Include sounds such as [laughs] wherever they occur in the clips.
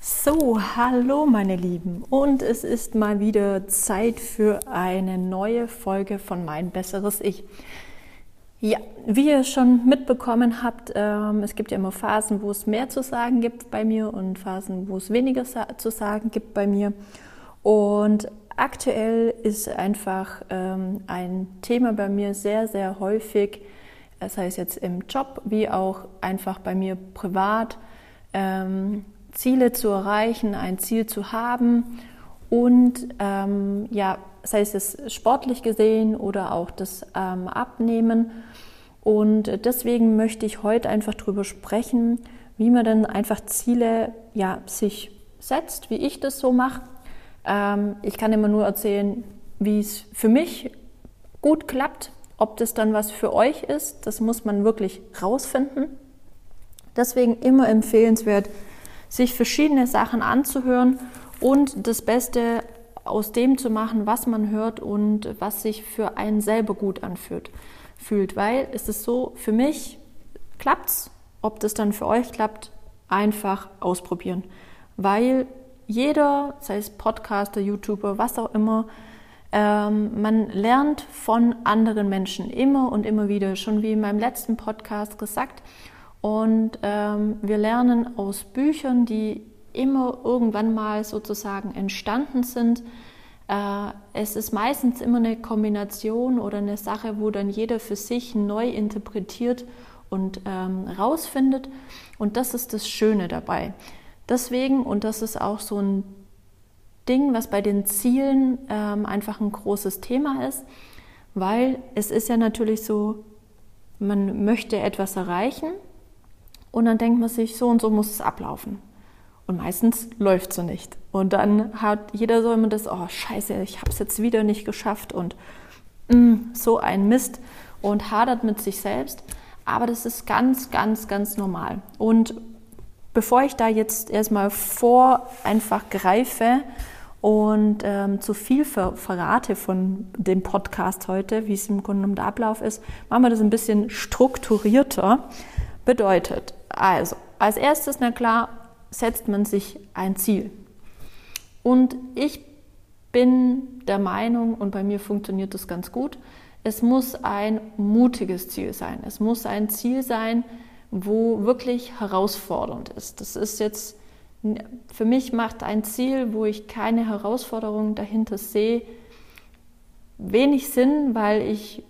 So, hallo meine Lieben und es ist mal wieder Zeit für eine neue Folge von Mein besseres Ich. Ja, wie ihr schon mitbekommen habt, ähm, es gibt ja immer Phasen, wo es mehr zu sagen gibt bei mir und Phasen, wo es weniger zu sagen gibt bei mir. Und aktuell ist einfach ähm, ein Thema bei mir sehr, sehr häufig, das heißt jetzt im Job wie auch einfach bei mir privat. Ähm, Ziele zu erreichen, ein Ziel zu haben und ähm, ja, sei es sportlich gesehen oder auch das ähm, Abnehmen. Und deswegen möchte ich heute einfach darüber sprechen, wie man dann einfach Ziele ja, sich setzt, wie ich das so mache. Ähm, ich kann immer nur erzählen, wie es für mich gut klappt. Ob das dann was für euch ist, das muss man wirklich rausfinden. Deswegen immer empfehlenswert, sich verschiedene Sachen anzuhören und das Beste aus dem zu machen, was man hört und was sich für einen selber gut anfühlt. Fühlt, weil es ist so, für mich klappt's, ob das dann für euch klappt, einfach ausprobieren. Weil jeder, sei es Podcaster, YouTuber, was auch immer, ähm, man lernt von anderen Menschen immer und immer wieder, schon wie in meinem letzten Podcast gesagt. Und ähm, wir lernen aus Büchern, die immer irgendwann mal sozusagen entstanden sind. Äh, es ist meistens immer eine Kombination oder eine Sache, wo dann jeder für sich neu interpretiert und ähm, rausfindet. Und das ist das Schöne dabei. Deswegen, und das ist auch so ein Ding, was bei den Zielen ähm, einfach ein großes Thema ist, weil es ist ja natürlich so, man möchte etwas erreichen und dann denkt man sich, so und so muss es ablaufen. Und meistens läuft es so nicht. Und dann hat jeder so immer das, oh scheiße, ich habe es jetzt wieder nicht geschafft und mm, so ein Mist und hadert mit sich selbst. Aber das ist ganz, ganz, ganz normal. Und bevor ich da jetzt erstmal vor einfach greife und ähm, zu viel ver verrate von dem Podcast heute, wie es im Grunde genommen der Ablauf ist, machen wir das ein bisschen strukturierter. Bedeutet, also, als erstes, na klar, setzt man sich ein Ziel. Und ich bin der Meinung, und bei mir funktioniert das ganz gut, es muss ein mutiges Ziel sein. Es muss ein Ziel sein, wo wirklich herausfordernd ist. Das ist jetzt, für mich macht ein Ziel, wo ich keine Herausforderung dahinter sehe, wenig Sinn, weil ich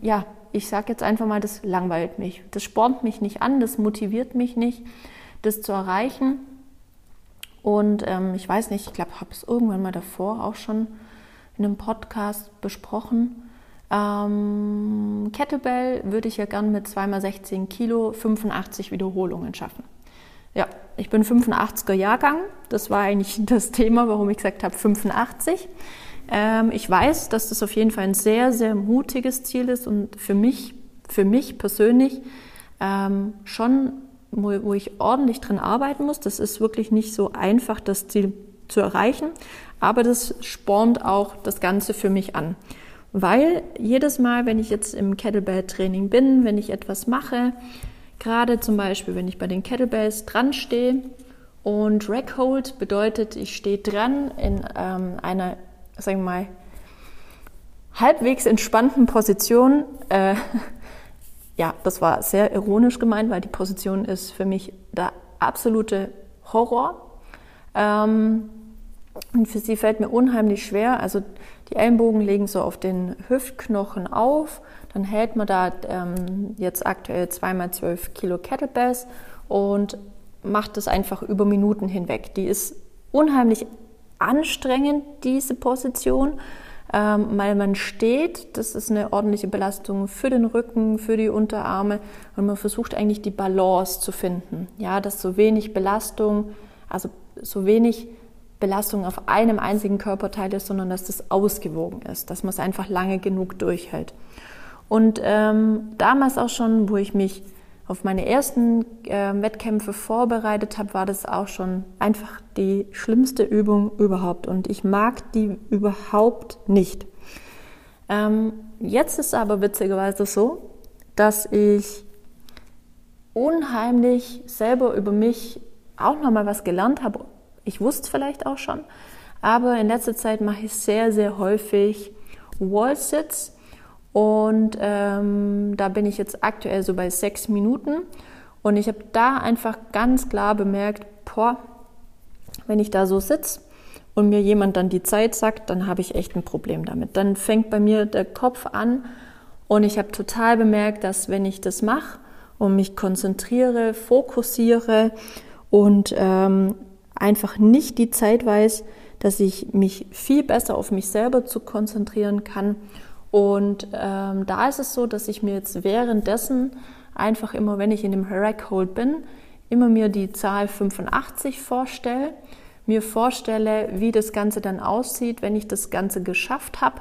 ja, ich sage jetzt einfach mal, das langweilt mich. Das spornt mich nicht an, das motiviert mich nicht, das zu erreichen. Und ähm, ich weiß nicht, ich glaube, ich habe es irgendwann mal davor auch schon in einem Podcast besprochen. Ähm, Kettlebell würde ich ja gern mit 2x16 Kilo 85 Wiederholungen schaffen. Ja, ich bin 85er Jahrgang. Das war eigentlich [laughs] das Thema, warum ich gesagt habe 85. Ähm, ich weiß, dass das auf jeden Fall ein sehr, sehr mutiges Ziel ist und für mich, für mich persönlich ähm, schon, wo, wo ich ordentlich drin arbeiten muss. Das ist wirklich nicht so einfach, das Ziel zu erreichen, aber das spornt auch das Ganze für mich an. Weil jedes Mal, wenn ich jetzt im Kettlebell-Training bin, wenn ich etwas mache, gerade zum Beispiel, wenn ich bei den Kettlebells dran stehe und Rackhold bedeutet, ich stehe dran in ähm, einer sagen wir mal, halbwegs entspannten Position. Äh, [laughs] ja, das war sehr ironisch gemeint, weil die Position ist für mich der absolute Horror. Ähm, und für sie fällt mir unheimlich schwer. Also die Ellenbogen liegen so auf den Hüftknochen auf. Dann hält man da ähm, jetzt aktuell zweimal zwölf Kilo Kettlebells und macht das einfach über Minuten hinweg. Die ist unheimlich anstrengend, diese Position, ähm, weil man steht. Das ist eine ordentliche Belastung für den Rücken, für die Unterarme und man versucht eigentlich die Balance zu finden. Ja, dass so wenig Belastung, also so wenig Belastung auf einem einzigen Körperteil ist, sondern dass das ausgewogen ist, dass man es einfach lange genug durchhält. Und ähm, damals auch schon, wo ich mich auf meine ersten äh, Wettkämpfe vorbereitet habe, war das auch schon einfach die schlimmste Übung überhaupt. Und ich mag die überhaupt nicht. Ähm, jetzt ist aber witzigerweise so, dass ich unheimlich selber über mich auch nochmal was gelernt habe. Ich wusste es vielleicht auch schon, aber in letzter Zeit mache ich sehr, sehr häufig Wall-Sits und ähm, da bin ich jetzt aktuell so bei sechs Minuten und ich habe da einfach ganz klar bemerkt, boah, wenn ich da so sitze und mir jemand dann die Zeit sagt, dann habe ich echt ein Problem damit. Dann fängt bei mir der Kopf an und ich habe total bemerkt, dass wenn ich das mache und mich konzentriere, fokussiere und ähm, einfach nicht die Zeit weiß, dass ich mich viel besser auf mich selber zu konzentrieren kann. Und ähm, da ist es so, dass ich mir jetzt währenddessen einfach immer, wenn ich in dem Rack Hold bin, immer mir die Zahl 85 vorstelle, mir vorstelle, wie das Ganze dann aussieht, wenn ich das Ganze geschafft habe.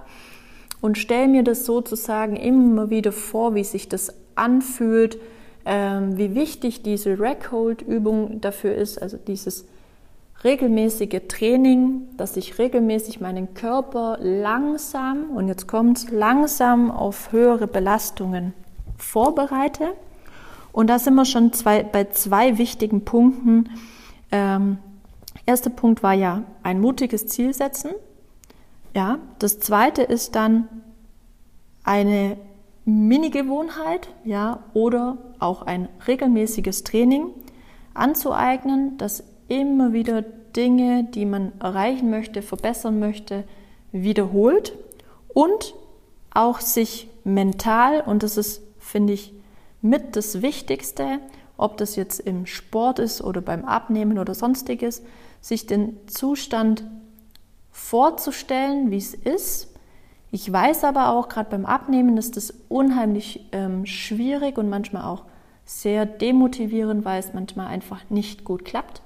Und stelle mir das sozusagen immer wieder vor, wie sich das anfühlt, ähm, wie wichtig diese Rack Hold Übung dafür ist, also dieses regelmäßige Training, dass ich regelmäßig meinen Körper langsam, und jetzt kommt's, langsam auf höhere Belastungen vorbereite. Und da sind wir schon zwei, bei zwei wichtigen Punkten. Ähm, erster Punkt war ja ein mutiges Ziel setzen. Ja, das zweite ist dann eine Mini-Gewohnheit, ja, oder auch ein regelmäßiges Training anzueignen, das immer wieder Dinge, die man erreichen möchte, verbessern möchte, wiederholt und auch sich mental, und das ist, finde ich, mit das Wichtigste, ob das jetzt im Sport ist oder beim Abnehmen oder sonstiges, sich den Zustand vorzustellen, wie es ist. Ich weiß aber auch, gerade beim Abnehmen ist das unheimlich ähm, schwierig und manchmal auch sehr demotivierend, weil es manchmal einfach nicht gut klappt.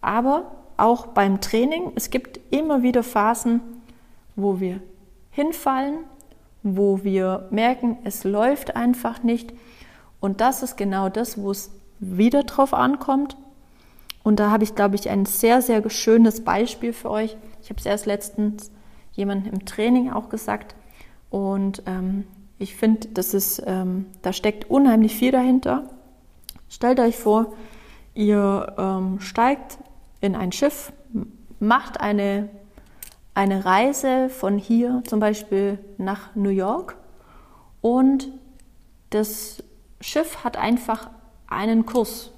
Aber auch beim Training, es gibt immer wieder Phasen, wo wir hinfallen, wo wir merken, es läuft einfach nicht. Und das ist genau das, wo es wieder drauf ankommt. Und da habe ich, glaube ich, ein sehr, sehr schönes Beispiel für euch. Ich habe es erst letztens jemandem im Training auch gesagt. Und ähm, ich finde, das ist, ähm, da steckt unheimlich viel dahinter. Stellt euch vor, ihr ähm, steigt in ein Schiff, macht eine, eine Reise von hier zum Beispiel nach New York und das Schiff hat einfach einen Kurs.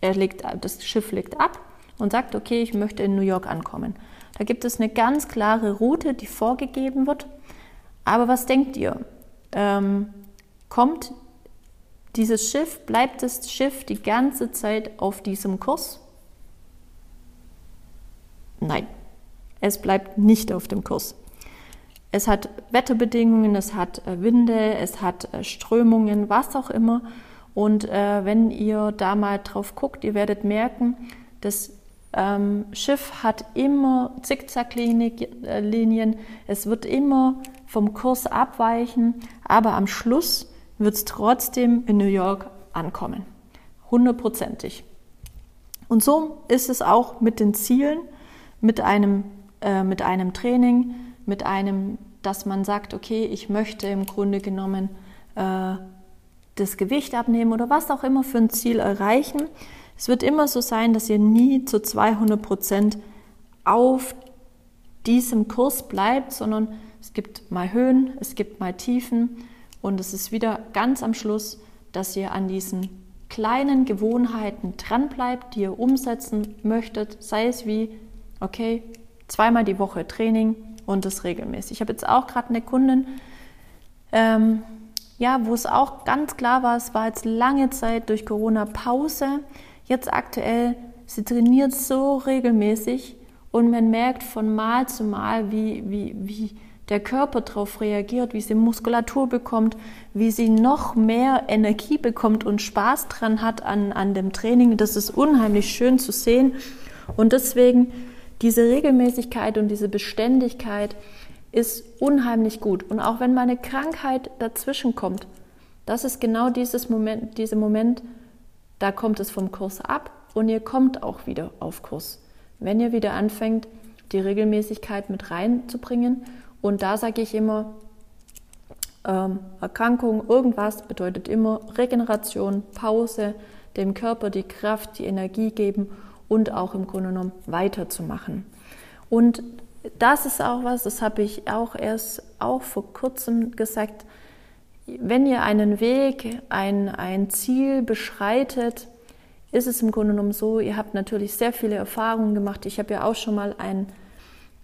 Er legt, das Schiff legt ab und sagt, okay, ich möchte in New York ankommen. Da gibt es eine ganz klare Route, die vorgegeben wird. Aber was denkt ihr? Ähm, kommt dieses Schiff, bleibt das Schiff die ganze Zeit auf diesem Kurs? Nein, es bleibt nicht auf dem Kurs. Es hat Wetterbedingungen, es hat äh, Winde, es hat äh, Strömungen, was auch immer. Und äh, wenn ihr da mal drauf guckt, ihr werdet merken, das ähm, Schiff hat immer Zickzacklinien, es wird immer vom Kurs abweichen, aber am Schluss wird es trotzdem in New York ankommen. Hundertprozentig. Und so ist es auch mit den Zielen mit einem, äh, mit einem Training, mit einem, dass man sagt, okay, ich möchte im Grunde genommen äh, das Gewicht abnehmen oder was auch immer für ein Ziel erreichen. Es wird immer so sein, dass ihr nie zu 200 Prozent auf diesem Kurs bleibt, sondern es gibt mal Höhen, es gibt mal Tiefen und es ist wieder ganz am Schluss, dass ihr an diesen kleinen Gewohnheiten dran bleibt, die ihr umsetzen möchtet, sei es wie okay, zweimal die Woche Training und das regelmäßig. Ich habe jetzt auch gerade eine Kundin, ähm, ja, wo es auch ganz klar war, es war jetzt lange Zeit durch Corona Pause. Jetzt aktuell, sie trainiert so regelmäßig und man merkt von Mal zu Mal, wie, wie, wie der Körper darauf reagiert, wie sie Muskulatur bekommt, wie sie noch mehr Energie bekommt und Spaß dran hat an, an dem Training. Das ist unheimlich schön zu sehen. Und deswegen diese Regelmäßigkeit und diese Beständigkeit ist unheimlich gut. Und auch wenn mal eine Krankheit dazwischen kommt, das ist genau dieses Moment, dieser Moment, da kommt es vom Kurs ab und ihr kommt auch wieder auf Kurs. Wenn ihr wieder anfängt, die Regelmäßigkeit mit reinzubringen. Und da sage ich immer, ähm, Erkrankung, irgendwas bedeutet immer Regeneration, Pause, dem Körper die Kraft, die Energie geben und auch im Grunde genommen weiterzumachen. Und das ist auch was, das habe ich auch erst auch vor kurzem gesagt, wenn ihr einen Weg, ein, ein Ziel beschreitet, ist es im Grunde genommen so, ihr habt natürlich sehr viele Erfahrungen gemacht. Ich habe ja auch schon mal ein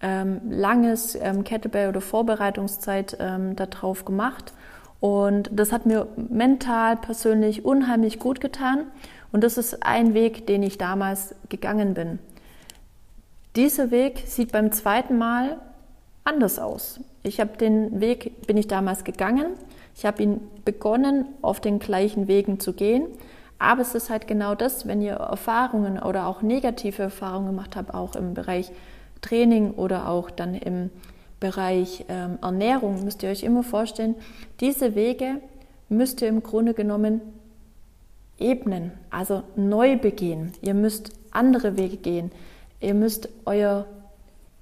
ähm, langes ähm, Kettlebell oder Vorbereitungszeit ähm, darauf gemacht. Und das hat mir mental, persönlich unheimlich gut getan. Und das ist ein Weg, den ich damals gegangen bin. Dieser Weg sieht beim zweiten Mal anders aus. Ich habe den Weg, bin ich damals gegangen. Ich habe ihn begonnen, auf den gleichen Wegen zu gehen. Aber es ist halt genau das, wenn ihr Erfahrungen oder auch negative Erfahrungen gemacht habt, auch im Bereich Training oder auch dann im Bereich ähm, Ernährung, müsst ihr euch immer vorstellen, diese Wege müsst ihr im Grunde genommen ebnen, also neu begehen. Ihr müsst andere Wege gehen. Ihr müsst euer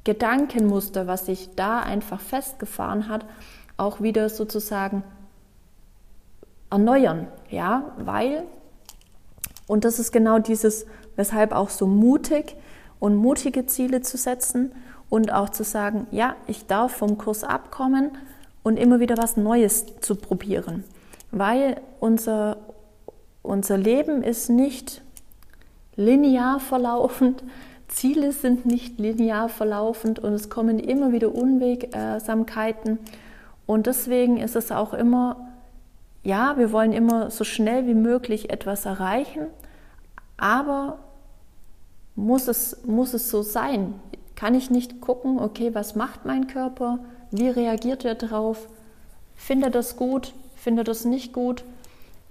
Gedankenmuster, was sich da einfach festgefahren hat, auch wieder sozusagen erneuern, ja, weil und das ist genau dieses, weshalb auch so mutig und mutige Ziele zu setzen und auch zu sagen, ja, ich darf vom Kurs abkommen und immer wieder was Neues zu probieren, weil unser unser Leben ist nicht linear verlaufend, [laughs] Ziele sind nicht linear verlaufend und es kommen immer wieder Unwegsamkeiten. Und deswegen ist es auch immer, ja, wir wollen immer so schnell wie möglich etwas erreichen, aber muss es, muss es so sein? Kann ich nicht gucken, okay, was macht mein Körper? Wie reagiert er darauf? Findet er das gut? Findet er das nicht gut?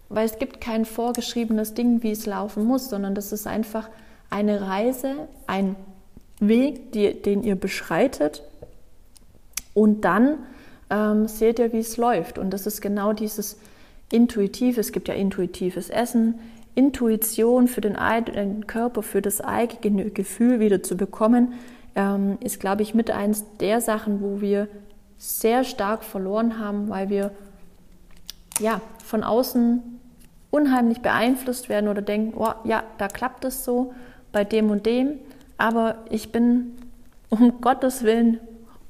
Weil es gibt kein vorgeschriebenes Ding, wie es laufen muss, sondern das ist einfach eine Reise, ein Weg, die, den ihr beschreitet. Und dann ähm, seht ihr, wie es läuft. Und das ist genau dieses Intuitive. Es gibt ja intuitives Essen, Intuition für den eigenen Körper, für das eigene Gefühl wieder zu bekommen, ähm, ist, glaube ich, mit eins der Sachen, wo wir sehr stark verloren haben, weil wir ja von außen unheimlich beeinflusst werden oder denken, oh, ja, da klappt es so bei dem und dem, aber ich bin [laughs] um Gottes Willen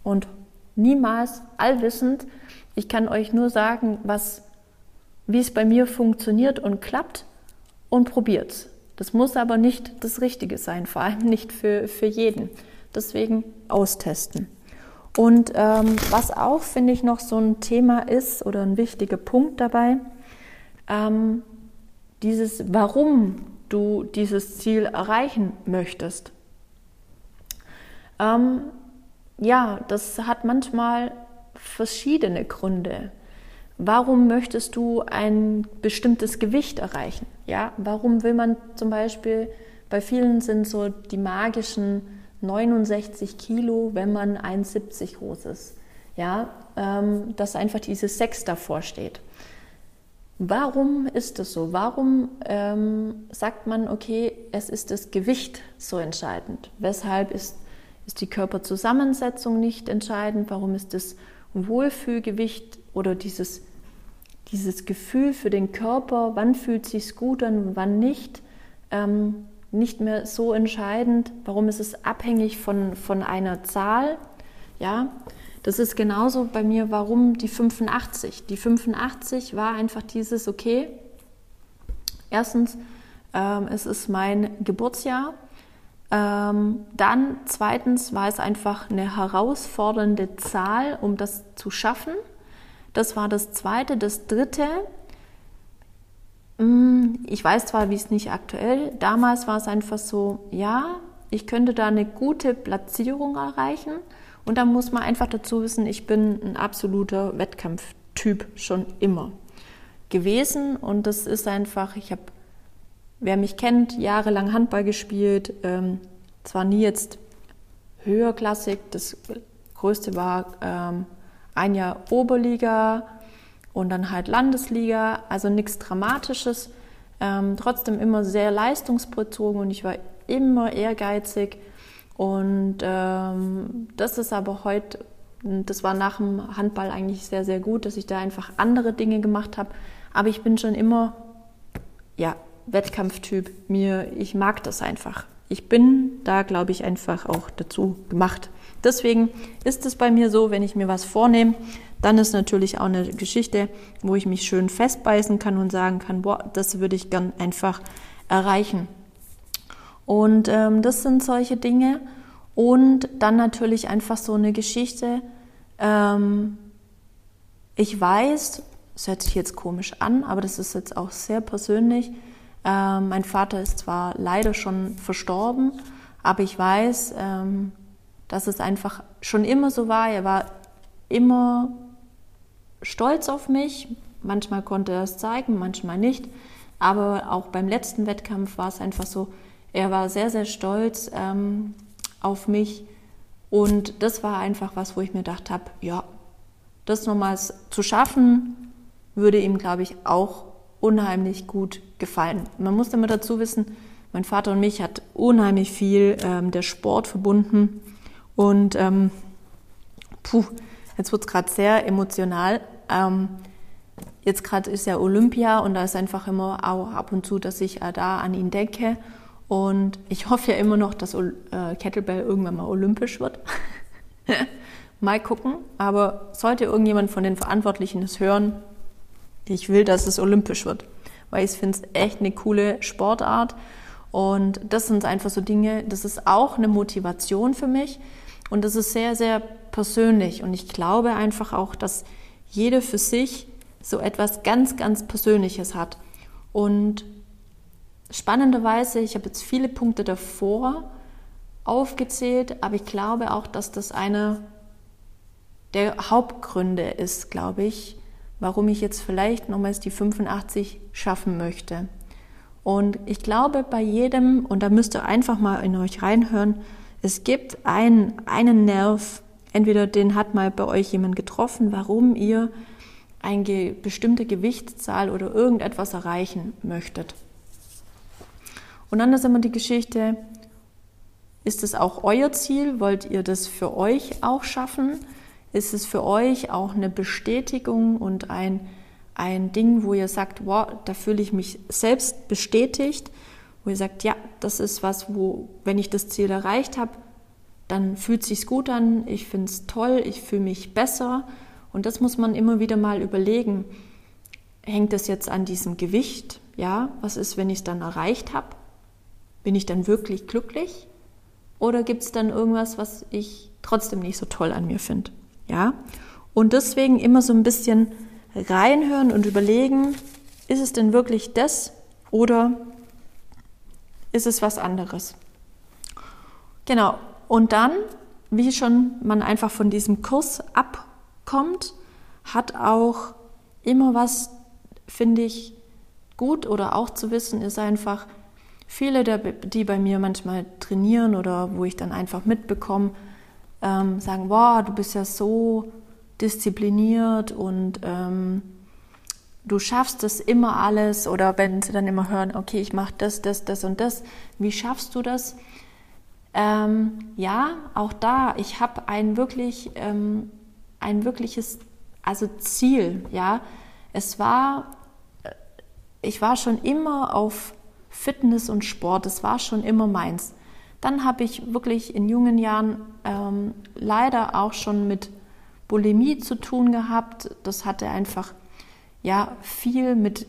und niemals allwissend. Ich kann euch nur sagen, was, wie es bei mir funktioniert und klappt und probiert. Das muss aber nicht das Richtige sein, vor allem nicht für, für jeden. Deswegen austesten. Und ähm, was auch, finde ich, noch so ein Thema ist oder ein wichtiger Punkt dabei, ähm, dieses, warum du dieses Ziel erreichen möchtest. Ähm, ja, das hat manchmal verschiedene Gründe. Warum möchtest du ein bestimmtes Gewicht erreichen? Ja, warum will man zum Beispiel, bei vielen sind so die magischen 69 Kilo, wenn man 1,70 groß ist. Ja, ähm, dass einfach dieses Sex davor steht. Warum ist es so? Warum ähm, sagt man, okay, es ist das Gewicht so entscheidend? Weshalb ist, ist die Körperzusammensetzung nicht entscheidend? Warum ist das Wohlfühlgewicht oder dieses, dieses Gefühl für den Körper, wann fühlt sich gut an, wann nicht, ähm, nicht mehr so entscheidend? Warum ist es abhängig von, von einer Zahl? Ja, das ist genauso bei mir, warum die 85. Die 85 war einfach dieses, okay, erstens, ähm, es ist mein Geburtsjahr. Ähm, dann zweitens war es einfach eine herausfordernde Zahl, um das zu schaffen. Das war das zweite. Das dritte, mm, ich weiß zwar, wie es nicht aktuell, damals war es einfach so, ja, ich könnte da eine gute Platzierung erreichen. Und da muss man einfach dazu wissen, ich bin ein absoluter Wettkampftyp schon immer gewesen. Und das ist einfach, ich habe, wer mich kennt, jahrelang Handball gespielt. Ähm, zwar nie jetzt höherklassig, das größte war ähm, ein Jahr Oberliga und dann halt Landesliga, also nichts Dramatisches. Ähm, trotzdem immer sehr leistungsbezogen und ich war immer ehrgeizig und ähm, das ist aber heute, das war nach dem Handball eigentlich sehr, sehr gut, dass ich da einfach andere Dinge gemacht habe. Aber ich bin schon immer, ja, Wettkampftyp. Mir, ich mag das einfach. Ich bin da, glaube ich, einfach auch dazu gemacht. Deswegen ist es bei mir so, wenn ich mir was vornehme, dann ist natürlich auch eine Geschichte, wo ich mich schön festbeißen kann und sagen kann, boah, das würde ich gern einfach erreichen. Und ähm, das sind solche Dinge. Und dann natürlich einfach so eine Geschichte. Ähm, ich weiß, das hört sich jetzt komisch an, aber das ist jetzt auch sehr persönlich. Ähm, mein Vater ist zwar leider schon verstorben, aber ich weiß, ähm, dass es einfach schon immer so war. Er war immer stolz auf mich. Manchmal konnte er es zeigen, manchmal nicht. Aber auch beim letzten Wettkampf war es einfach so, er war sehr, sehr stolz ähm, auf mich. Und das war einfach was, wo ich mir gedacht habe, ja, das nochmals zu schaffen, würde ihm, glaube ich, auch unheimlich gut gefallen. Man muss immer dazu wissen, mein Vater und mich hat unheimlich viel ähm, der Sport verbunden. Und ähm, puh, jetzt wird es gerade sehr emotional. Ähm, jetzt gerade ist ja Olympia und da ist einfach immer auch ab und zu, dass ich äh, da an ihn denke. Und ich hoffe ja immer noch, dass äh, Kettlebell irgendwann mal olympisch wird. [laughs] mal gucken. Aber sollte irgendjemand von den Verantwortlichen es hören, ich will, dass es olympisch wird. Weil ich finde es echt eine coole Sportart. Und das sind einfach so Dinge, das ist auch eine Motivation für mich. Und das ist sehr, sehr persönlich. Und ich glaube einfach auch, dass jeder für sich so etwas ganz, ganz Persönliches hat. Und spannenderweise, ich habe jetzt viele Punkte davor aufgezählt, aber ich glaube auch, dass das einer der Hauptgründe ist, glaube ich, warum ich jetzt vielleicht nochmals die 85 schaffen möchte. Und ich glaube bei jedem, und da müsst ihr einfach mal in euch reinhören, es gibt einen, einen Nerv, entweder den hat mal bei euch jemand getroffen, warum ihr eine bestimmte Gewichtszahl oder irgendetwas erreichen möchtet. Und dann ist immer die Geschichte, ist es auch euer Ziel? Wollt ihr das für euch auch schaffen? Ist es für euch auch eine Bestätigung und ein, ein Ding, wo ihr sagt, wow, da fühle ich mich selbst bestätigt? wo ihr sagt, ja, das ist was, wo, wenn ich das Ziel erreicht habe, dann fühlt es sich gut an, ich finde es toll, ich fühle mich besser. Und das muss man immer wieder mal überlegen. Hängt das jetzt an diesem Gewicht? Ja, was ist, wenn ich es dann erreicht habe? Bin ich dann wirklich glücklich? Oder gibt es dann irgendwas, was ich trotzdem nicht so toll an mir finde? Ja, und deswegen immer so ein bisschen reinhören und überlegen, ist es denn wirklich das oder ist es was anderes. Genau. Und dann, wie schon man einfach von diesem Kurs abkommt, hat auch immer was, finde ich, gut oder auch zu wissen, ist einfach, viele, der, die bei mir manchmal trainieren oder wo ich dann einfach mitbekomme, ähm, sagen, wow, du bist ja so diszipliniert und ähm, du schaffst das immer alles oder wenn sie dann immer hören, okay, ich mache das, das, das und das, wie schaffst du das? Ähm, ja, auch da, ich habe ein wirklich, ähm, ein wirkliches, also Ziel, ja. Es war, äh, ich war schon immer auf Fitness und Sport, es war schon immer meins. Dann habe ich wirklich in jungen Jahren ähm, leider auch schon mit Bulimie zu tun gehabt. Das hatte einfach ja viel mit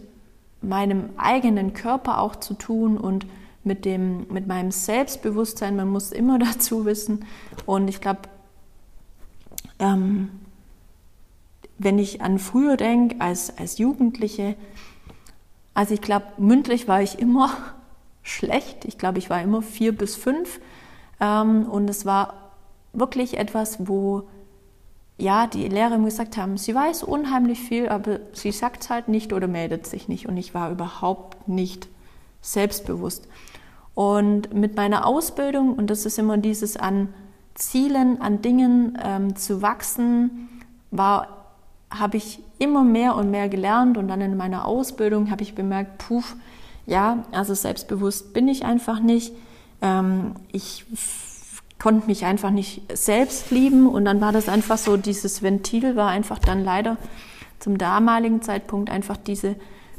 meinem eigenen Körper auch zu tun und mit dem mit meinem Selbstbewusstsein. Man muss immer [laughs] dazu wissen und ich glaube, ähm, wenn ich an früher denke als als Jugendliche, also ich glaube mündlich war ich immer [laughs] schlecht. Ich glaube, ich war immer vier bis fünf ähm, und es war wirklich etwas, wo ja, die Lehrer mir gesagt haben, sie weiß unheimlich viel, aber sie sagt es halt nicht oder meldet sich nicht. Und ich war überhaupt nicht selbstbewusst. Und mit meiner Ausbildung, und das ist immer dieses an Zielen, an Dingen ähm, zu wachsen, war, habe ich immer mehr und mehr gelernt. Und dann in meiner Ausbildung habe ich bemerkt, puh, ja, also selbstbewusst bin ich einfach nicht. Ähm, ich konnte mich einfach nicht selbst lieben und dann war das einfach so, dieses Ventil war einfach dann leider zum damaligen Zeitpunkt einfach diese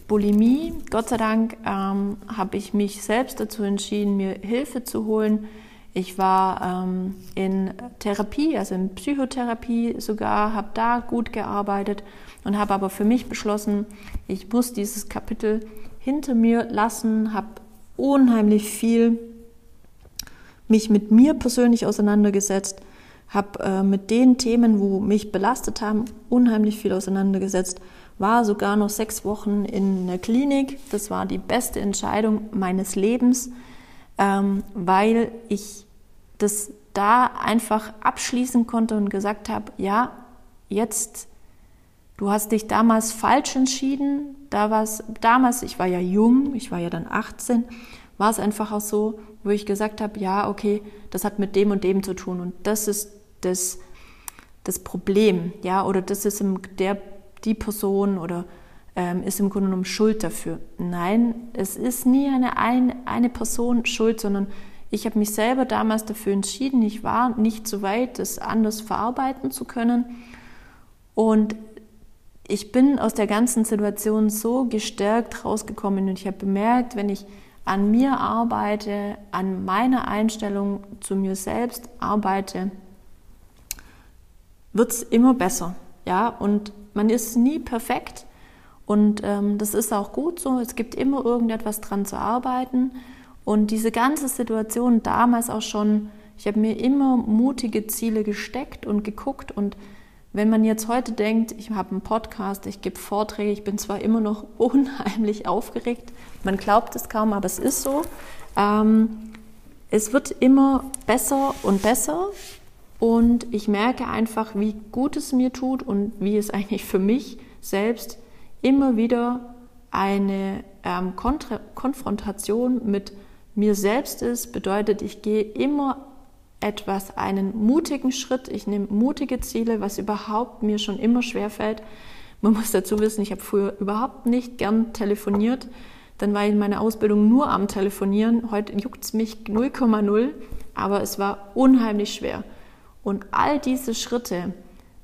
Bulimie. Gott sei Dank ähm, habe ich mich selbst dazu entschieden, mir Hilfe zu holen. Ich war ähm, in Therapie, also in Psychotherapie sogar, habe da gut gearbeitet und habe aber für mich beschlossen, ich muss dieses Kapitel hinter mir lassen, habe unheimlich viel mich mit mir persönlich auseinandergesetzt, habe äh, mit den Themen, wo mich belastet haben, unheimlich viel auseinandergesetzt, war sogar noch sechs Wochen in der Klinik. Das war die beste Entscheidung meines Lebens, ähm, weil ich das da einfach abschließen konnte und gesagt habe, ja, jetzt, du hast dich damals falsch entschieden. Da war es, damals, ich war ja jung, ich war ja dann 18, war es einfach auch so, wo ich gesagt habe, ja, okay, das hat mit dem und dem zu tun und das ist das, das Problem, ja, oder das ist der, die Person oder ähm, ist im Grunde genommen schuld dafür. Nein, es ist nie eine, eine, eine Person schuld, sondern ich habe mich selber damals dafür entschieden, ich war nicht so weit, das anders verarbeiten zu können. Und ich bin aus der ganzen Situation so gestärkt rausgekommen und ich habe bemerkt, wenn ich an mir arbeite, an meiner Einstellung zu mir selbst arbeite, wird es immer besser. Ja, und man ist nie perfekt. Und ähm, das ist auch gut so. Es gibt immer irgendetwas dran zu arbeiten. Und diese ganze Situation damals auch schon, ich habe mir immer mutige Ziele gesteckt und geguckt und wenn man jetzt heute denkt, ich habe einen Podcast, ich gebe Vorträge, ich bin zwar immer noch [laughs] unheimlich aufgeregt, man glaubt es kaum, aber es ist so. Ähm, es wird immer besser und besser und ich merke einfach, wie gut es mir tut und wie es [laughs] eigentlich für mich selbst immer wieder eine ähm, Konfrontation mit mir selbst ist. Bedeutet, ich gehe immer etwas, einen mutigen Schritt. Ich nehme mutige Ziele, was überhaupt mir schon immer schwer fällt. Man muss dazu wissen, ich habe früher überhaupt nicht gern telefoniert. Dann war ich in meiner Ausbildung nur am Telefonieren. Heute juckt es mich 0,0, aber es war unheimlich schwer. Und all diese Schritte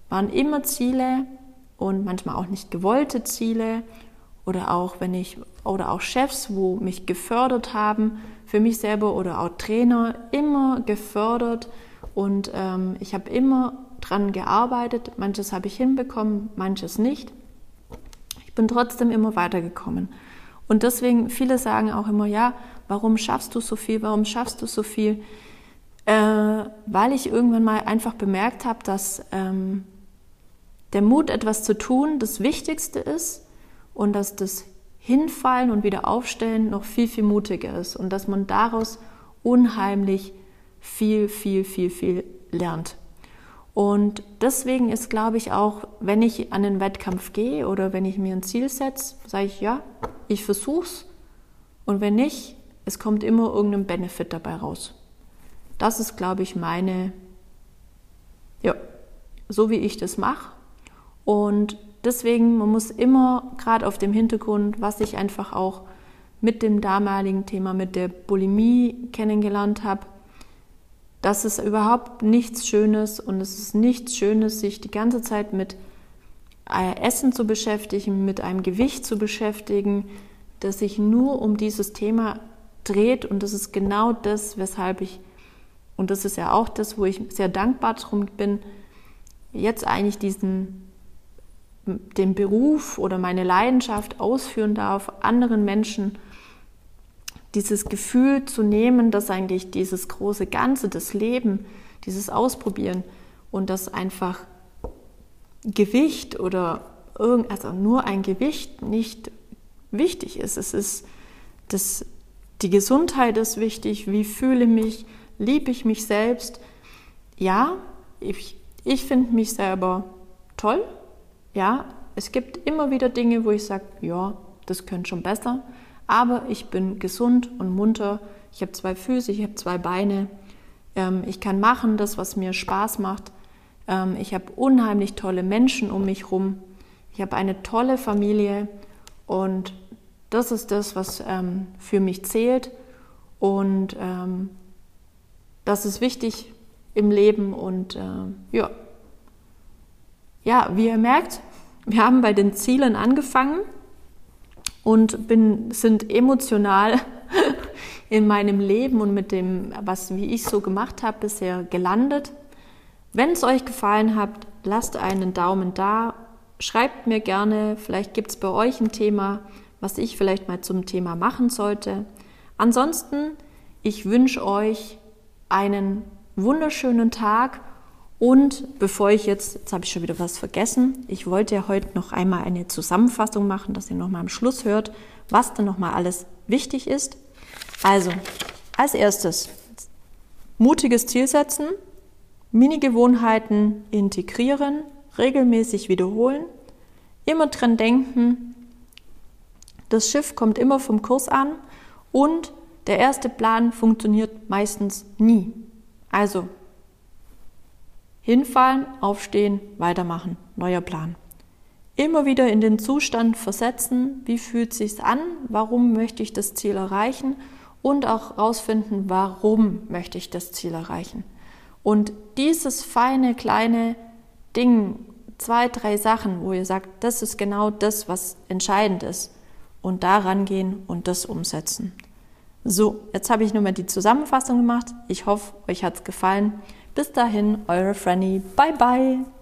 waren immer Ziele und manchmal auch nicht gewollte Ziele oder auch wenn ich oder auch Chefs, wo mich gefördert haben für mich selber oder auch Trainer immer gefördert und ähm, ich habe immer dran gearbeitet. Manches habe ich hinbekommen, manches nicht. Ich bin trotzdem immer weitergekommen. Und deswegen, viele sagen auch immer, ja, warum schaffst du so viel, warum schaffst du so viel? Äh, weil ich irgendwann mal einfach bemerkt habe, dass ähm, der Mut, etwas zu tun, das Wichtigste ist und dass das Hinfallen und wieder aufstellen noch viel, viel mutiger ist und dass man daraus unheimlich viel, viel, viel, viel lernt. Und deswegen ist, glaube ich, auch, wenn ich an den Wettkampf gehe oder wenn ich mir ein Ziel setze, sage ich, ja, ich versuch's. Und wenn nicht, es kommt immer irgendein Benefit dabei raus. Das ist, glaube ich, meine, ja, so wie ich das mache. Und deswegen, man muss immer gerade auf dem Hintergrund, was ich einfach auch mit dem damaligen Thema, mit der Bulimie kennengelernt habe, das ist überhaupt nichts Schönes und es ist nichts Schönes, sich die ganze Zeit mit äh, Essen zu beschäftigen, mit einem Gewicht zu beschäftigen, das sich nur um dieses Thema dreht. Und das ist genau das, weshalb ich, und das ist ja auch das, wo ich sehr dankbar drum bin, jetzt eigentlich diesen den Beruf oder meine Leidenschaft ausführen darf, anderen Menschen dieses Gefühl zu nehmen, dass eigentlich dieses große Ganze, das Leben, dieses Ausprobieren und das einfach Gewicht oder irgend, also nur ein Gewicht nicht wichtig ist. Es ist das, die Gesundheit ist wichtig, wie fühle ich mich, liebe ich mich selbst. Ja, ich, ich finde mich selber toll, ja, es gibt immer wieder Dinge, wo ich sage, ja, das könnte schon besser, aber ich bin gesund und munter. Ich habe zwei Füße, ich habe zwei Beine. Ähm, ich kann machen, das, was mir Spaß macht. Ähm, ich habe unheimlich tolle Menschen um mich herum. Ich habe eine tolle Familie und das ist das, was ähm, für mich zählt. Und ähm, das ist wichtig im Leben und äh, ja, ja, wie ihr merkt, wir haben bei den Zielen angefangen und bin, sind emotional [laughs] in meinem Leben und mit dem, was wie ich so gemacht habe, bisher gelandet. Wenn es euch gefallen hat, lasst einen Daumen da, schreibt mir gerne, vielleicht gibt es bei euch ein Thema, was ich vielleicht mal zum Thema machen sollte. Ansonsten, ich wünsche euch einen wunderschönen Tag und bevor ich jetzt, jetzt habe ich schon wieder was vergessen, ich wollte ja heute noch einmal eine Zusammenfassung machen, dass ihr nochmal am Schluss hört, was denn nochmal alles wichtig ist. Also, als erstes, mutiges Ziel setzen, Mini-Gewohnheiten integrieren, regelmäßig wiederholen, immer dran denken, das Schiff kommt immer vom Kurs an und der erste Plan funktioniert meistens nie. Also Hinfallen, aufstehen, weitermachen, neuer Plan. Immer wieder in den Zustand versetzen, wie fühlt sich's an, warum möchte ich das Ziel erreichen und auch herausfinden, warum möchte ich das Ziel erreichen. Und dieses feine kleine Ding, zwei, drei Sachen, wo ihr sagt, das ist genau das, was entscheidend ist und da rangehen und das umsetzen. So, jetzt habe ich nur mal die Zusammenfassung gemacht. Ich hoffe, euch hat's gefallen. Bis dahin, eure Franny. Bye bye.